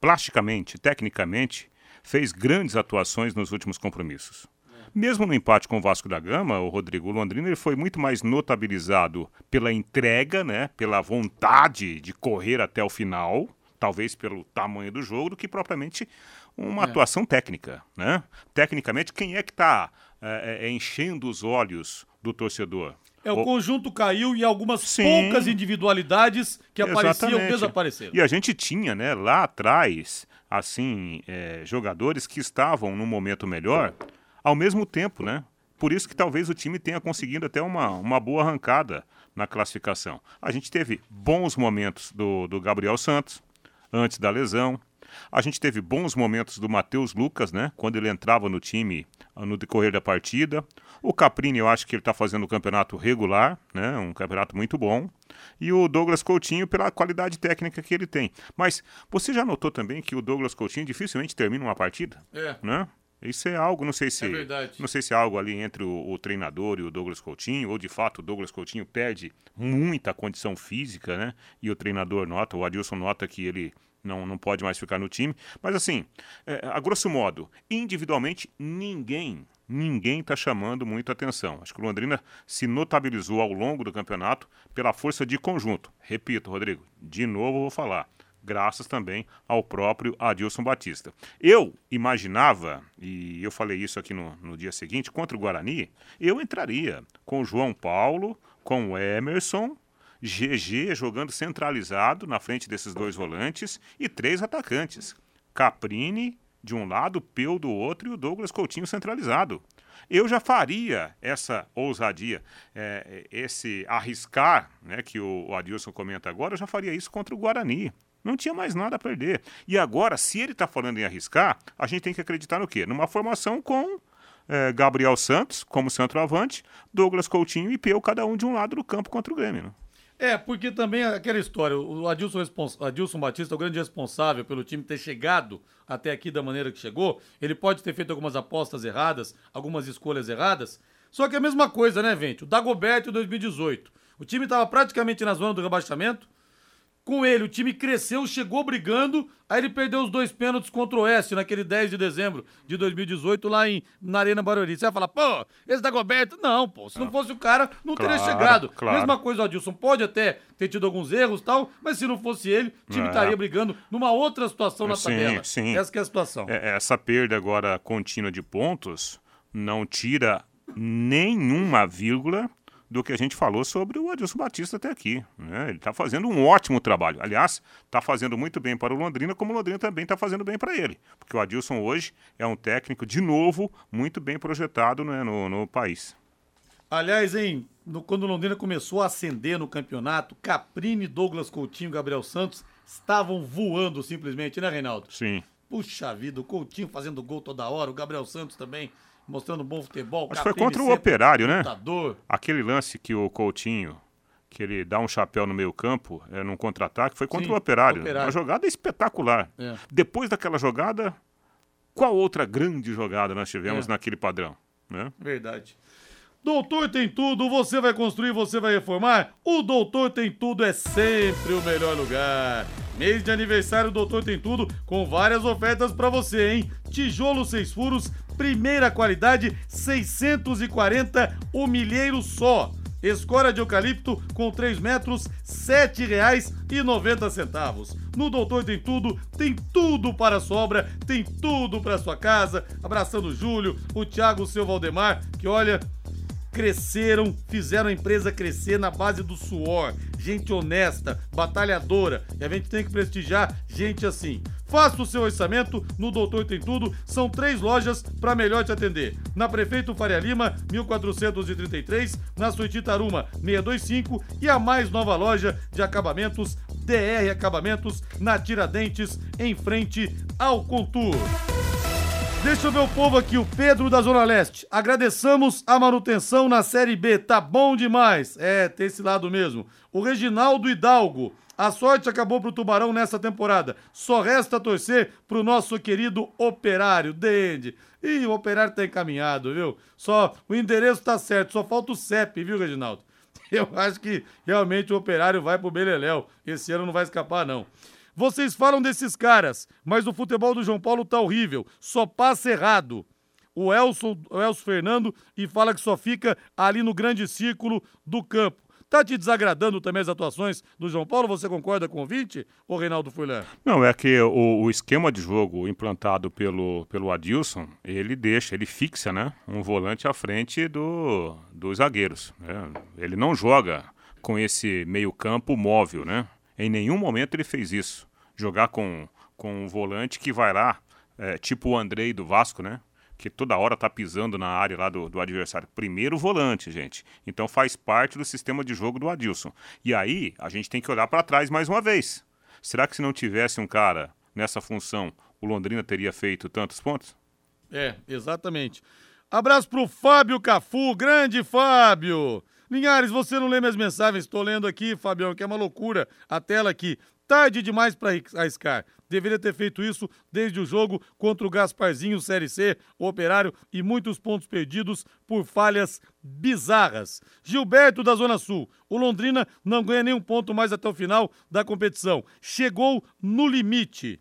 plasticamente, tecnicamente, fez grandes atuações nos últimos compromissos? Mesmo no empate com o Vasco da Gama, o Rodrigo Londrina ele foi muito mais notabilizado pela entrega, né, pela vontade de correr até o final, talvez pelo tamanho do jogo, do que propriamente uma é. atuação técnica. Né? Tecnicamente, quem é que está é, é, é, enchendo os olhos do torcedor. É, o, o... conjunto caiu e algumas Sim. poucas individualidades que apareciam desapareceram. E a gente tinha, né, lá atrás, assim, é, jogadores que estavam num momento melhor ao mesmo tempo, né? Por isso que talvez o time tenha conseguido até uma, uma boa arrancada na classificação. A gente teve bons momentos do, do Gabriel Santos, antes da lesão. A gente teve bons momentos do Matheus Lucas, né? Quando ele entrava no time ah, no decorrer da partida. O Caprini, eu acho que ele está fazendo um campeonato regular, né? Um campeonato muito bom. E o Douglas Coutinho pela qualidade técnica que ele tem. Mas você já notou também que o Douglas Coutinho dificilmente termina uma partida? É. Né? Isso é algo, não sei se. É verdade. Não sei se é algo ali entre o, o, treinador e o Douglas Coutinho, ou de fato o Douglas Coutinho perde muita condição física, né? E o treinador nota, o Adilson nota que ele não, não pode mais ficar no time. Mas assim, é, a grosso modo, individualmente, ninguém, ninguém está chamando muito atenção. Acho que o Londrina se notabilizou ao longo do campeonato pela força de conjunto. Repito, Rodrigo, de novo vou falar. Graças também ao próprio Adilson Batista. Eu imaginava, e eu falei isso aqui no, no dia seguinte, contra o Guarani, eu entraria com o João Paulo, com o Emerson GG jogando centralizado na frente desses dois volantes e três atacantes. Caprini de um lado, Peu do outro e o Douglas Coutinho centralizado. Eu já faria essa ousadia, é, esse arriscar, né, que o, Adilson comenta agora, eu já faria isso contra o Guarani. Não tinha mais nada a perder. E agora, se ele está falando em arriscar, a gente tem que acreditar no quê? Numa formação com é, Gabriel Santos como centroavante, Douglas Coutinho e Peu, cada um de um lado do campo contra o Grêmio. Né? É, porque também aquela história, o Adilson, Adilson Batista, o grande responsável pelo time ter chegado até aqui da maneira que chegou, ele pode ter feito algumas apostas erradas, algumas escolhas erradas, só que é a mesma coisa, né, gente? O Dagoberto em 2018. O time estava praticamente na zona do rebaixamento, com ele, o time cresceu, chegou brigando, aí ele perdeu os dois pênaltis contra o Oeste naquele 10 de dezembro de 2018 lá em, na Arena Barueri. Você vai falar, pô, esse Dagoberto. Não, pô, se não fosse o cara, não teria Claro, chegado. claro. Mesma coisa, o Adilson pode até ter tido alguns erros e tal, mas se não fosse ele, o time É. estaria brigando numa outra situação na Sim, tabela. sim. Essa que é a situação. É, essa perda agora contínua de pontos não tira nenhuma vírgula do que a gente falou sobre o Adilson Batista até aqui. né? Ele está fazendo um ótimo trabalho. Aliás, está fazendo muito bem para o Londrina, como o Londrina também está fazendo bem para ele. Porque o Adilson hoje é um técnico, de novo, muito bem projetado né, no, no país. Aliás, hein, no- quando o Londrina começou a ascender no campeonato, Caprini, Douglas Coutinho, Gabriel Santos estavam voando simplesmente, né, Reinaldo? Sim. Puxa vida, o Coutinho fazendo gol toda hora, o Gabriel Santos também mostrando bom futebol. Acho que foi contra o Operário, né? lutador. Aquele lance que o Coutinho, que ele dá um chapéu no meio campo, é, num contra-ataque, foi contra Sim, o Operário. Operário. Uma jogada espetacular. É. Depois daquela jogada, qual outra grande jogada nós tivemos É. naquele padrão? Né? Verdade. Doutor tem tudo, você vai construir, você vai reformar? O Doutor tem tudo é sempre o melhor lugar. Mês de aniversário, Doutor tem tudo com várias ofertas pra você, hein? Tijolo seis furos, primeira qualidade, 640 o milheiro só. Escora de eucalipto com 3 metros, R$ 7,90. No Doutor Tem Tudo, tem tudo para a sua obra, tem tudo para sua casa. Abraçando o Júlio, o Thiago, o seu Valdemar, que olha, cresceram, fizeram a empresa crescer na base do suor. Gente honesta, batalhadora. E a gente tem que prestigiar gente assim. Faça o seu orçamento no Doutor Tem Tudo. São três lojas para melhor te atender. Na Prefeito Faria Lima, 1433. Na Suíte Taruma, 625. E a mais nova loja de acabamentos, DR Acabamentos, na Tiradentes, em frente ao Contour. Deixa eu ver o povo aqui, o Pedro da Zona Leste. Agradeçamos a manutenção na Série B, tá bom demais. É, tem esse lado mesmo. O Reginaldo Hidalgo. A sorte acabou pro Tubarão nessa temporada. Só resta torcer pro nosso querido Operário, Dende. Ih, o Operário tá encaminhado, viu? Só o endereço tá certo, só falta o CEP, viu, Reginaldo? Eu acho que realmente o Operário vai pro Beleléu. Esse ano não vai escapar, não. Vocês falam desses caras, mas o futebol do João Paulo tá horrível. Só passa errado. O Elson, o Elson Fernando e fala que só fica ali no grande círculo do campo. Tá te desagradando também as atuações do João Paulo? Você concorda com o 20, ô Reinaldo Furlan? Não, é que o, o esquema de jogo implantado pelo, pelo Adilson, ele deixa, ele fixa, né? Um volante à frente do, dos zagueiros. né? Ele não joga com esse meio-campo móvel, né? Em nenhum momento ele fez isso. Jogar com, com um volante que vai lá, é, tipo o Andrei do Vasco, né? Que toda hora tá pisando na área lá do, do adversário. Primeiro volante, gente. Então faz parte do sistema de jogo do Adilson. E aí a gente tem que olhar para trás mais uma vez. Será que se não tivesse um cara nessa função, o Londrina teria feito tantos pontos? É, exatamente. Abraço pro Fábio Cafu, grande Fábio. Linhares, você não lê minhas mensagens, estou lendo aqui, Fabião, que é uma loucura a tela aqui. Tarde demais para arriscar. Deveria ter feito isso desde o jogo contra o Gasparzinho Série C, o Operário e muitos pontos perdidos por falhas bizarras. Gilberto da Zona Sul. O Londrina não ganha nenhum ponto mais até o final da competição. Chegou no limite.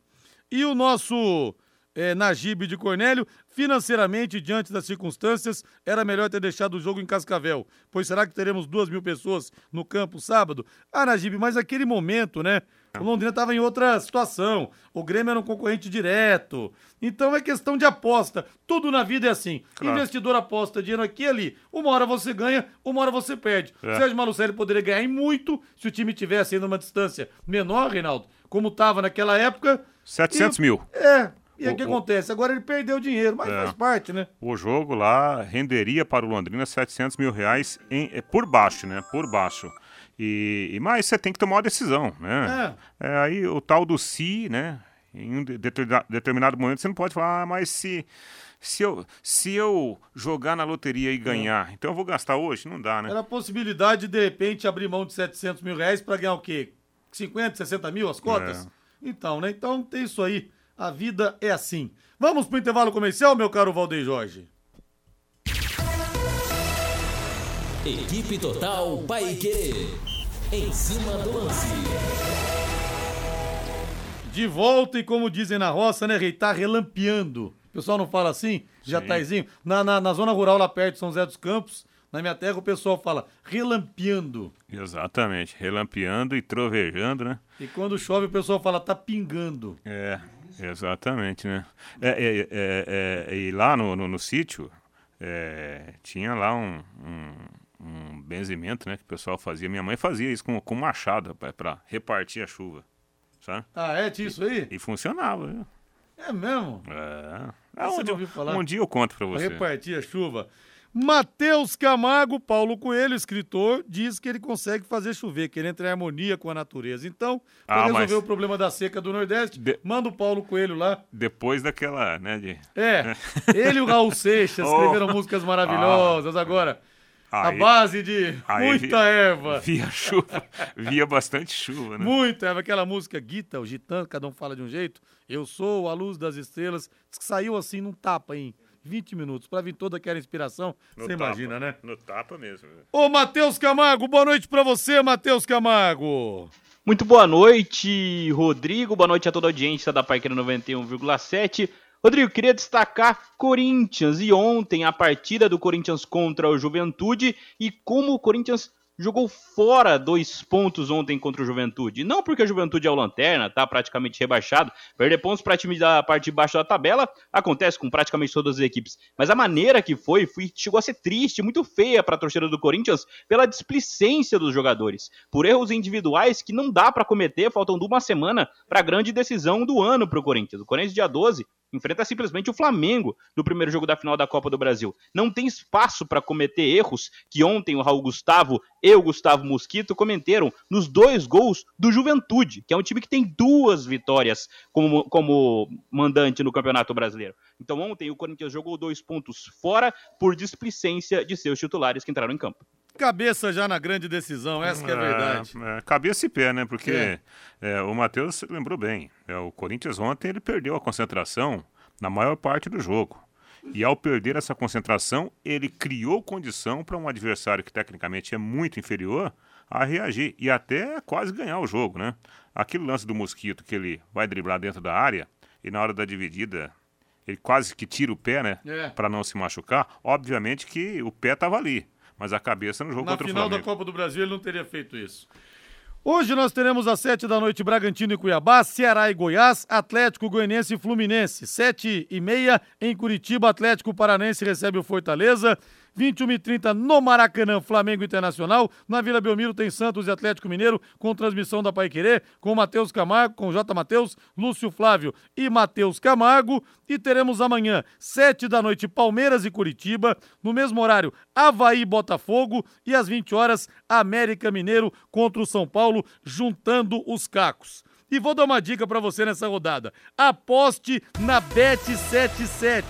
E o nosso é, Najib de Cornélio, financeiramente, diante das circunstâncias, era melhor ter deixado o jogo em Cascavel. Pois será que teremos duas mil pessoas no campo sábado? Ah, Najib, mas aquele momento, né? O Londrina estava em outra situação. O Grêmio era um concorrente direto. Então é questão de aposta. Tudo na vida é assim. Claro. Investidor aposta dinheiro aqui e ali. Uma hora você ganha, uma hora você perde. É. Sérgio Malucelli poderia ganhar em muito se o time tivesse ainda uma distância menor, Reinaldo, como estava naquela época. 700 E- mil. É. E aí o que acontece? Agora ele perdeu dinheiro, mas É. faz parte, né? O jogo lá renderia para o Londrina 700 mil reais em, é, por baixo, né? Por baixo. E, e- mas você tem que tomar uma decisão, né? É. aí o tal do se, né? Em um de- determina- determinado momento você não pode falar, ah, mas se, se, eu, se eu jogar na loteria e ganhar, então eu vou gastar hoje? Não dá, né? Era a possibilidade de, de repente, abrir mão de 700 mil reais pra ganhar o quê? 50, 60 mil as cotas? É. Então, né? Então tem isso aí. A vida é assim. Vamos pro intervalo comercial, meu caro Valdeir Jorge? Equipe Total Paique. Em cima do lance. De volta e como dizem na roça, né, Rei? Tá relampeando. O pessoal não fala assim? Jataizinho? Na, na, na zona rural lá perto de São José dos Campos, na minha terra o pessoal fala relampeando. Exatamente, relampeando e trovejando, né? E quando chove o pessoal fala tá pingando. É, exatamente, né? É, é, é, é e lá no, no, no sítio, é, tinha lá um, um, um, benzimento, né? Que o pessoal fazia. Minha mãe fazia isso com, com machado para repartir a chuva. Sabe? Ah, é? Tinha isso aí? E, e funcionava, viu? É mesmo? É. Ah, um, dia, um dia eu conto pra você. Repartir a chuva. Matheus Camargo, Paulo Coelho, escritor, diz que ele consegue fazer chover, que ele entra em harmonia com a natureza. Então, para ah, resolver o problema da seca do Nordeste, de... manda o Paulo Coelho lá. Depois daquela, né? De... É, ele e o Raul Seixas oh. escreveram músicas maravilhosas. Ah. Agora, Aí, a base de muita via, erva. Via chuva, via bastante chuva, né? Muita erva. Aquela música Guita, o Gitano, cada um fala de um jeito. Eu sou a luz das estrelas. Diz que saiu assim num tapa, hein? 20 minutos para vir toda aquela inspiração. Você imagina, né? No tapa mesmo. Ô, Matheus Camargo, boa noite para você, Matheus Camargo. Muito boa noite, Rodrigo. Boa noite a toda a audiência da Parqueira 91,7. Rodrigo, queria destacar Corinthians e ontem a partida do Corinthians contra o Juventude e como o Corinthians jogou fora dois pontos ontem contra o Juventude. Não porque a Juventude é o lanterna, tá praticamente rebaixado. Perder pontos para time da parte de baixo da tabela acontece com praticamente todas as equipes. Mas a maneira que foi, foi chegou a ser triste, muito feia para a torcida do Corinthians pela displicência dos jogadores, por erros individuais que não dá para cometer, faltando uma semana para a grande decisão do ano para o Corinthians. O Corinthians dia 12 enfrenta simplesmente o Flamengo no primeiro jogo da final da Copa do Brasil. Não tem espaço para cometer erros que ontem o Raul Gustavo e o Gustavo Mosquito cometeram nos dois gols do Juventude, que é um time que tem duas vitórias como, como mandante no Campeonato Brasileiro. Então ontem o Corinthians jogou dois pontos fora por displicência de seus titulares que entraram em campo. Cabeça já na grande decisão, essa é, é a verdade. É, cabeça e pé, né? Porque é. É, o Matheus lembrou bem. É, o Corinthians ontem ele perdeu a concentração na maior parte do jogo. E ao perder essa concentração, ele criou condição para um adversário que tecnicamente é muito inferior a reagir e até quase ganhar o jogo, né? Aquele lance do Mosquito que ele vai driblar dentro da área e na hora da dividida ele quase que tira o pé, né? É. Para não se machucar. Obviamente que o pé estava ali mas a cabeça no jogo Na contra o Flamengo. Na final da Copa do Brasil ele não teria feito isso. Hoje nós teremos às sete da noite Bragantino e Cuiabá, Ceará e Goiás, Atlético Goianiense e Fluminense. Sete e meia em Curitiba, Atlético Paranense recebe o Fortaleza. 21 e 30 no Maracanã, Flamengo Internacional. Na Vila Belmiro tem Santos e Atlético Mineiro, com transmissão da Pai Querer, com Matheus Camargo, com J. Matheus, Lúcio Flávio e Matheus Camargo. E teremos amanhã, 7 da noite, Palmeiras e Curitiba. No mesmo horário, Havaí Botafogo. E às 20 horas, América Mineiro contra o São Paulo, juntando os cacos. E vou dar uma dica para você nessa rodada. Aposte na Bet77,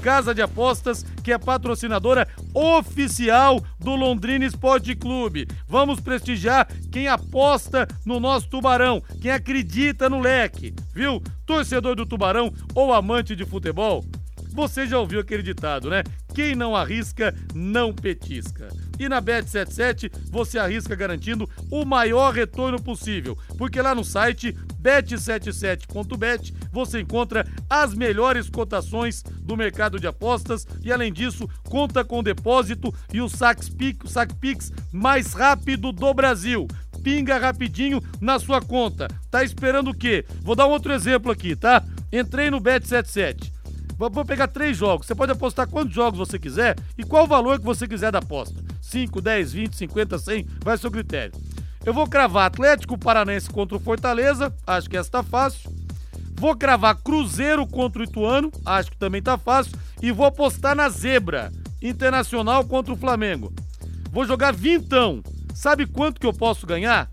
casa de apostas que é patrocinadora oficial do Londrina Esporte Clube. Vamos prestigiar quem aposta no nosso Tubarão, quem acredita no leque, viu? Torcedor do Tubarão ou amante de futebol? Você já ouviu aquele ditado, né? Quem não arrisca, não petisca. E na Bet77 você arrisca garantindo o maior retorno possível, porque lá no site bet77.bet você encontra as melhores cotações do mercado de apostas e além disso conta com depósito e o saque Pix mais rápido do Brasil pinga rapidinho na sua conta. Tá esperando o quê? Vou dar um outro exemplo aqui, tá? Entrei no Bet77 Vou pegar três jogos. Você pode apostar quantos jogos você quiser e qual o valor que você quiser da aposta. 5, 10, 20, 50, 100, vai seu critério. Eu vou cravar Atlético Paranense contra o Fortaleza, acho que essa tá fácil. Vou cravar Cruzeiro contra o Ituano, acho que também tá fácil. E vou apostar na zebra, Internacional contra o Flamengo. Vou jogar vintão. Sabe quanto que eu posso ganhar?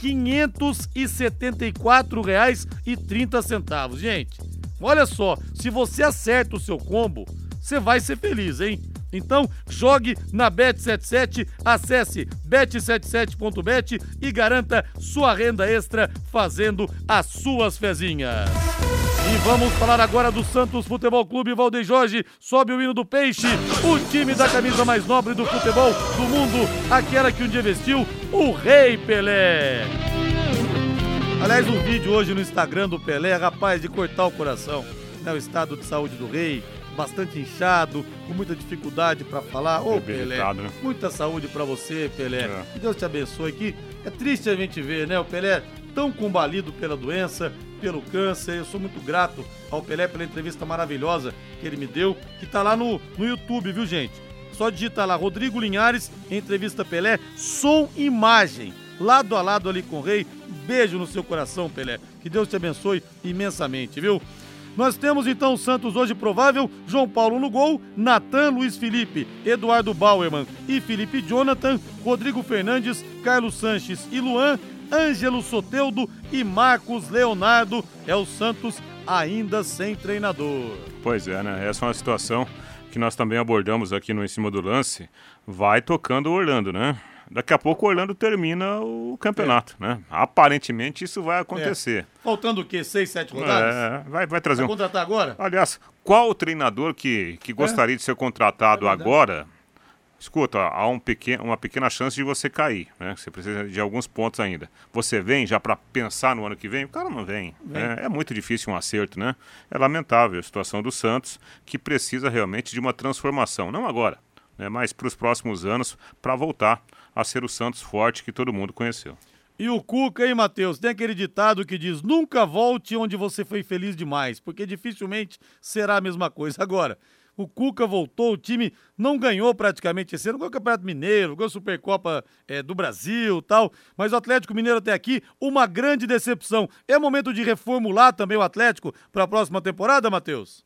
R$ 574,30. Gente, Olha só, se você acerta o seu combo, você vai ser feliz, hein? Então, jogue na Bet77, acesse bet77.bet e garanta sua renda extra fazendo as suas fezinhas. E vamos falar agora do Santos Futebol Clube Valdeir Jorge. Sobe o hino do Peixe, o time da camisa mais nobre do futebol do mundo, aquela que um dia vestiu o Rei Pelé. Aliás, um vídeo hoje no Instagram do Pelé, rapaz, de cortar o coração. Né, o estado de saúde do rei, bastante inchado, com muita dificuldade para falar. Ô, Pelé, né? muita saúde para você, Pelé. É. Que Deus te abençoe. Que é triste a gente ver, né, o Pelé tão combalido pela doença, pelo câncer. Eu sou muito grato ao Pelé pela entrevista maravilhosa que ele me deu, que tá lá no, no YouTube, viu, gente? Só digita lá Rodrigo Linhares, entrevista Pelé, som imagem, lado a lado ali com o rei. Beijo no seu coração, Pelé. Que Deus te abençoe imensamente, viu? Nós temos então o Santos hoje provável, João Paulo no gol, Natan, Luiz Felipe, Eduardo Bauerman e Felipe Jonathan, Rodrigo Fernandes, Carlos Sanches e Luan, Ângelo Soteudo e Marcos Leonardo. É o Santos ainda sem treinador. Pois é, né? Essa é uma situação que nós também abordamos aqui no Em Cima do Lance. Vai tocando o Orlando, né? Daqui a pouco o Orlando termina o campeonato, é. né? Aparentemente isso vai acontecer. É. Faltando o quê? Seis, sete rodadas? É, vai, vai trazer vai um. contratar agora? Aliás, qual o treinador que, que gostaria de ser contratado é agora? Escuta, há um pequeno, uma pequena chance de você cair, né? Você precisa de alguns pontos ainda. Você vem já para pensar no ano que vem? O cara não vem. vem. É, é, muito difícil um acerto, né? É lamentável a situação do Santos, que precisa realmente de uma transformação. Não agora, né? mas para os próximos anos, para voltar a ser o Santos forte que todo mundo conheceu. E o Cuca, hein, Matheus? Tem aquele ditado que diz: nunca volte onde você foi feliz demais, porque dificilmente será a mesma coisa. Agora, o Cuca voltou, o time não ganhou praticamente esse ano, ganhou o Campeonato Mineiro, ganhou a Supercopa é, do Brasil tal, mas o Atlético Mineiro até aqui, uma grande decepção. É momento de reformular também o Atlético para a próxima temporada, Matheus?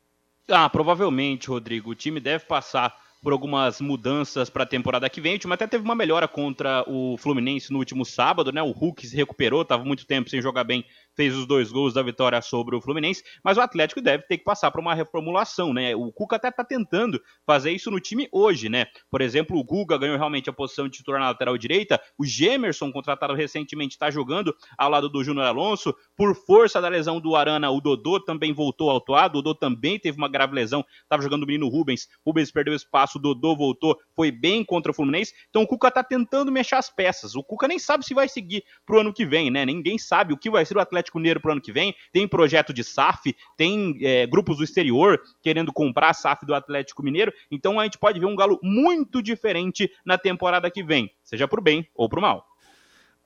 Ah, provavelmente, Rodrigo. O time deve passar por algumas mudanças para a temporada que vem. O time até teve uma melhora contra o Fluminense no último sábado, né? O Hulk se recuperou, estava muito tempo sem jogar bem fez os dois gols da vitória sobre o Fluminense, mas o Atlético deve ter que passar para uma reformulação, né? O Cuca até está tentando fazer isso no time hoje, né? Por exemplo, o Guga ganhou realmente a posição de titular na lateral direita, o Gemerson, contratado recentemente, está jogando ao lado do Júnior Alonso, por força da lesão do Arana, o Dodô também voltou ao toado, o Dodô também teve uma grave lesão, estava jogando o menino Rubens, Rubens perdeu espaço, o Dodô voltou, foi bem contra o Fluminense, então o Cuca está tentando mexer as peças, o Cuca nem sabe se vai seguir para o ano que vem, né? Ninguém sabe o que vai ser o Atlético Atlético Mineiro para o ano que vem, tem projeto de SAF, tem é, grupos do exterior querendo comprar a SAF do Atlético Mineiro, então a gente pode ver um galo muito diferente na temporada que vem, seja por bem ou por mal.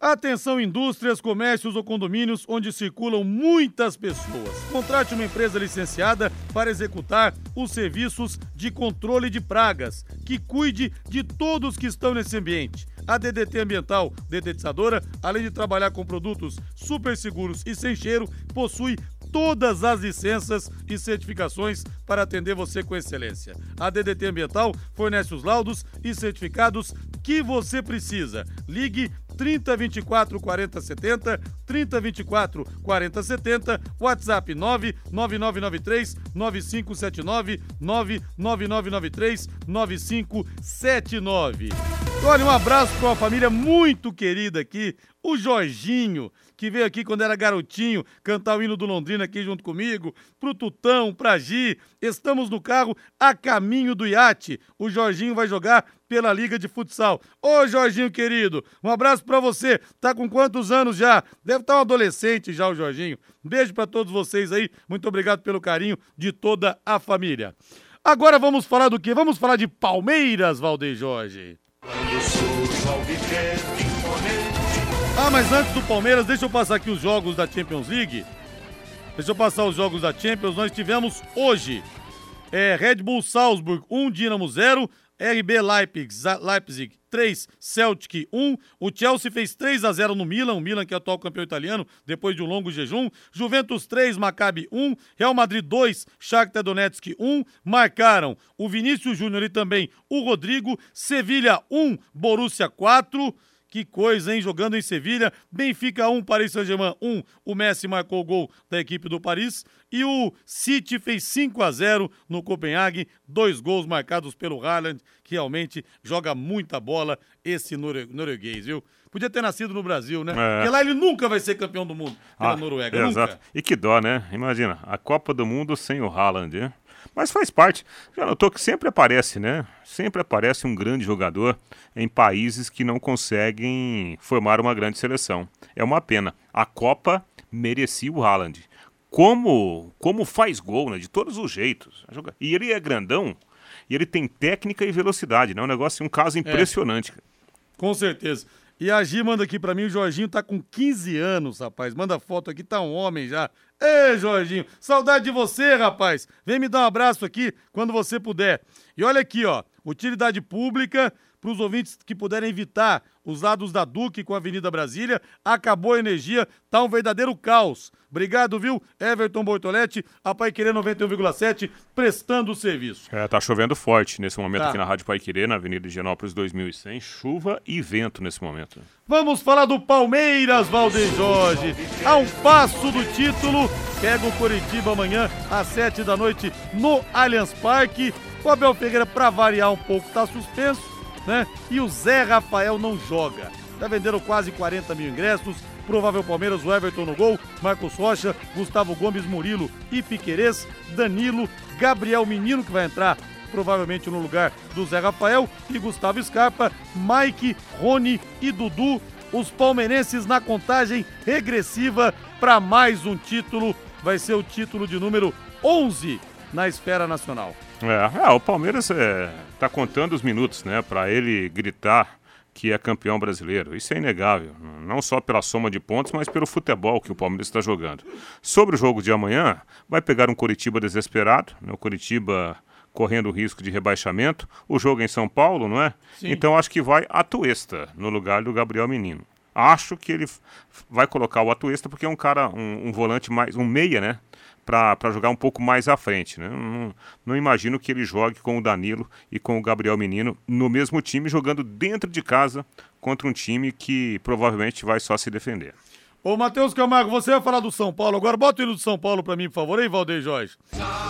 Atenção indústrias, comércios ou condomínios onde circulam muitas pessoas. Contrate uma empresa licenciada para executar os serviços de controle de pragas, que cuide de todos que estão nesse ambiente. A DDT Ambiental Dedetizadora, além de trabalhar com produtos super seguros e sem cheiro, possui todas as licenças e certificações para atender você com excelência. A DDT Ambiental fornece os laudos e certificados que você precisa. Ligue 3024 40 70, 3024 40 70, WhatsApp 99993 9579, 99993 9579. Olha, um abraço para uma família muito querida aqui, o Jorginho, que veio aqui quando era garotinho cantar o hino do Londrina aqui junto comigo, pro Tutão, pra Gi. Estamos no carro a caminho do iate. O Jorginho vai jogar pela Liga de Futsal. Ô Jorginho querido, um abraço para você. Tá com quantos anos já? Deve estar tá um adolescente já o Jorginho. Beijo para todos vocês aí. Muito obrigado pelo carinho de toda a família. Agora vamos falar do quê? Vamos falar de Palmeiras, Valdeir Jorge. Ah, mas antes do Palmeiras, deixa eu passar aqui os jogos da Champions League. Deixa eu passar os jogos da Champions. Nós tivemos hoje é, Red Bull Salzburg 1, Dinamo 0, RB Leipzig, Leipzig 3, Celtic 1. O Chelsea fez 3 a 0 no Milan, o Milan que é atual campeão italiano, depois de um longo jejum. Juventus 3, Maccabi 1. Real Madrid 2, Shakhtar Donetsk 1. Marcaram o Vinícius Júnior e também o Rodrigo. Sevilha 1, Borussia 4. Que coisa, hein? Jogando em Sevilha. Benfica 1, Paris Saint-Germain 1. O Messi marcou o gol da equipe do Paris. E o City fez 5 a 0 no Copenhague. Dois gols marcados pelo Haaland, que realmente joga muita bola, esse norueguês, viu? Podia ter nascido no Brasil, né? É. Porque lá ele nunca vai ser campeão do mundo pela ah, Noruega, exato. nunca. E que dó, né? Imagina, a Copa do Mundo sem o Haaland, hein? Mas faz parte. Já notou que sempre aparece, né? Sempre aparece um grande jogador em países que não conseguem formar uma grande seleção. É uma pena. A Copa merecia o Haaland. Como, como faz gol, né? De todos os jeitos. E ele é grandão, e ele tem técnica e velocidade, né? Um negócio, um caso É. impressionante. Com certeza. E a Gi manda aqui pra mim, o Jorginho tá com 15 anos, rapaz. Manda foto aqui, tá um homem já. Ei, Jorginho, saudade de você, rapaz. Vem me dar um abraço aqui quando você puder. E olha aqui, ó, utilidade pública para os ouvintes que puderem evitar os lados da Duque com a Avenida Brasília. Acabou a energia, tá um verdadeiro caos. Obrigado, viu? Everton Bortoletti, a Pai Querer 91,7, prestando o serviço. É, tá chovendo forte nesse momento Tá. aqui na Rádio Paiquerê, na Avenida Higienópolis 2100. Chuva e vento nesse momento. Vamos falar do Palmeiras, Valdeir Jorge. A um passo do título, pega o Coritiba amanhã às sete da noite no Allianz Parque. O Abel Ferreira, pra variar um pouco, tá suspenso, né? E o Zé Rafael não joga. Já venderam quase 40 mil ingressos. Provável Palmeiras, o Everton no gol, Marcos Rocha, Gustavo Gomes, Murilo e Piquerez, Danilo, Gabriel Menino, que vai entrar provavelmente no lugar do Zé Rafael, e Gustavo Scarpa, Mike, Rony e Dudu. Os palmeirenses na contagem regressiva para mais um título. Vai ser o título de número 11 na esfera nacional. É, é, o Palmeiras é, tá contando os minutos, né, para ele gritar que é campeão brasileiro. Isso é inegável, não só pela soma de pontos, mas pelo futebol que o Palmeiras está jogando. Sobre o jogo de amanhã, vai pegar um Coritiba desesperado, né, o Coritiba correndo o risco de rebaixamento. O jogo é em São Paulo, não é? Sim. Então acho que vai Atuesta no lugar do Gabriel Menino. Acho que ele vai colocar o Atuesta porque é um cara, um, um volante mais, um meia, né? Para jogar um pouco mais à frente. Né? Não, não imagino que ele jogue com o Danilo e com o Gabriel Menino no mesmo time, jogando dentro de casa contra um time que provavelmente vai só se defender. Ô, Matheus Camargo, você vai falar do São Paulo. Agora bota o hino do São Paulo pra mim, por favor, aí, Valdeir Jorge.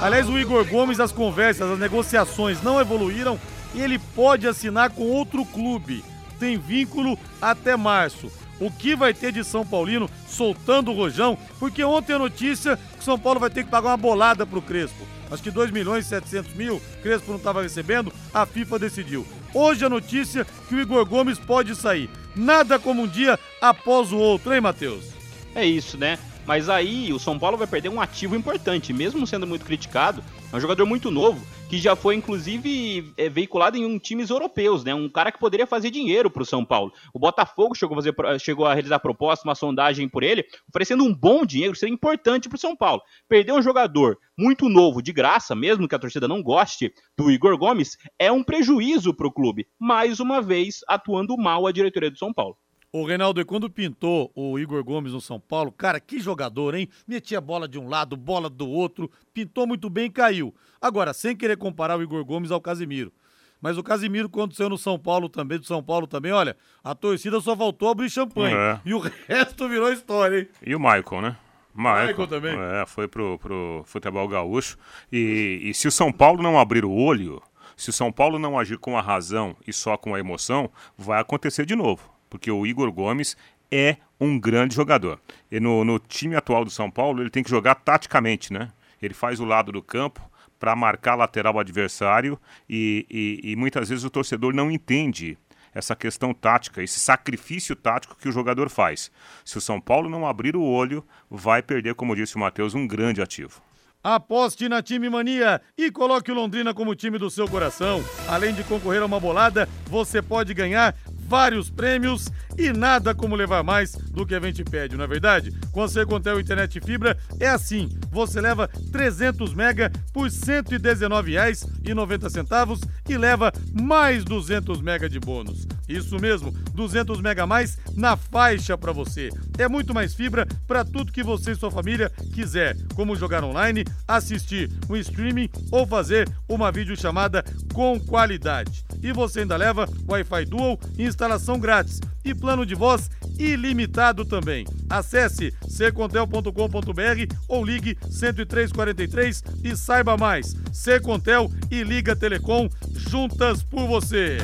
Aliás, o Igor Gomes, as conversas, as negociações não evoluíram e ele pode assinar com outro clube. Tem vínculo até março. O que vai ter de São Paulino soltando o rojão? Porque ontem a notícia que São Paulo vai ter que pagar uma bolada pro Crespo. Acho que 2 milhões e 700 mil, Crespo não estava recebendo, a FIFA decidiu. Hoje a notícia que o Igor Gomes pode sair. Nada como um dia após o outro, hein, Matheus? É isso, né? Mas aí o São Paulo vai perder um ativo importante, mesmo sendo muito criticado. É um jogador muito novo, que já foi inclusive é, veiculado em um times europeus, né? Um cara que poderia fazer dinheiro pro São Paulo. O Botafogo chegou a, fazer, chegou a realizar proposta, uma sondagem por ele, oferecendo um bom dinheiro, seria importante pro São Paulo. Perder um jogador muito novo, de graça, mesmo que a torcida não goste do Igor Gomes, é um prejuízo pro clube. Mais uma vez, atuando mal a diretoria do São Paulo. Ô, Reinaldo, e quando pintou o Igor Gomes no São Paulo, cara, que jogador, hein? Metia bola de um lado, bola do outro, pintou muito bem e caiu. Agora, sem querer comparar o Igor Gomes ao Casimiro. Mas o Casimiro, quando saiu no São Paulo também, do São Paulo também, olha, a torcida só voltou a abrir champanhe. É. E o resto virou história, hein? E o Michael, né? Michael, Michael também. É, foi pro, pro futebol gaúcho. E, e se o São Paulo não abrir o olho, se o São Paulo não agir com a razão e só com a emoção, vai acontecer de novo. Porque o Igor Gomes é um grande jogador. E no, no time atual do São Paulo, ele tem que jogar taticamente, né? Ele faz o lado do campo para marcar lateral adversário e, e, e muitas vezes o torcedor não entende essa questão tática, esse sacrifício tático que o jogador faz. Se o São Paulo não abrir o olho, vai perder, como disse o Matheus, um grande ativo. Aposte na Time Mania e coloque o Londrina como time do seu coração. Além de concorrer a uma bolada, você pode ganhar vários prêmios e nada como levar mais do que a gente pede, não é verdade? Com a Secontel Internet Fibra é assim, você leva 300 mega por R$ 119,90 e leva mais 200 mega de bônus. Isso mesmo, 200 mega a mais na faixa para você. É muito mais fibra para tudo que você e sua família quiser, como jogar online, assistir um streaming ou fazer uma videochamada com qualidade. E você ainda leva Wi-Fi Dual, instalação grátis e plano de voz ilimitado também. Acesse secontel.com.br ou ligue 10343 e saiba mais. Secontel e Liga Telecom juntas por você.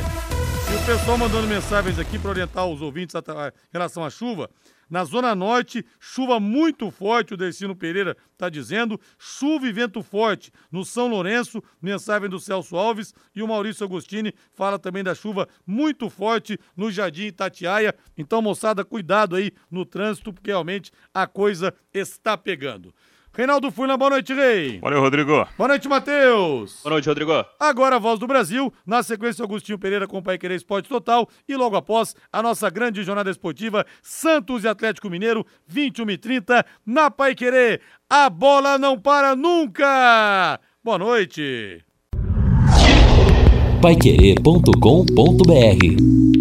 E o pessoal mandando mensagens aqui para orientar os ouvintes em relação à chuva. Na Zona Norte, chuva muito forte, o Dercino Pereira está dizendo. Chuva e vento forte. No São Lourenço, mensagem do Celso Alves. E o Maurício Agostini fala também da chuva muito forte no Jardim Itatiaia. Então, moçada, cuidado aí no trânsito, porque realmente a coisa está pegando. Reinaldo Furlan, boa noite, Rei. Valeu, Rodrigo. Boa noite, Matheus. Boa noite, Rodrigo. Agora a voz do Brasil, na sequência Agostinho Pereira com o Pai Querer Esporte Total e logo após a nossa grande jornada esportiva Santos e Atlético Mineiro, 21 e 30 na Pai Querer. A bola não para nunca. Boa noite. Paiquerê.com.br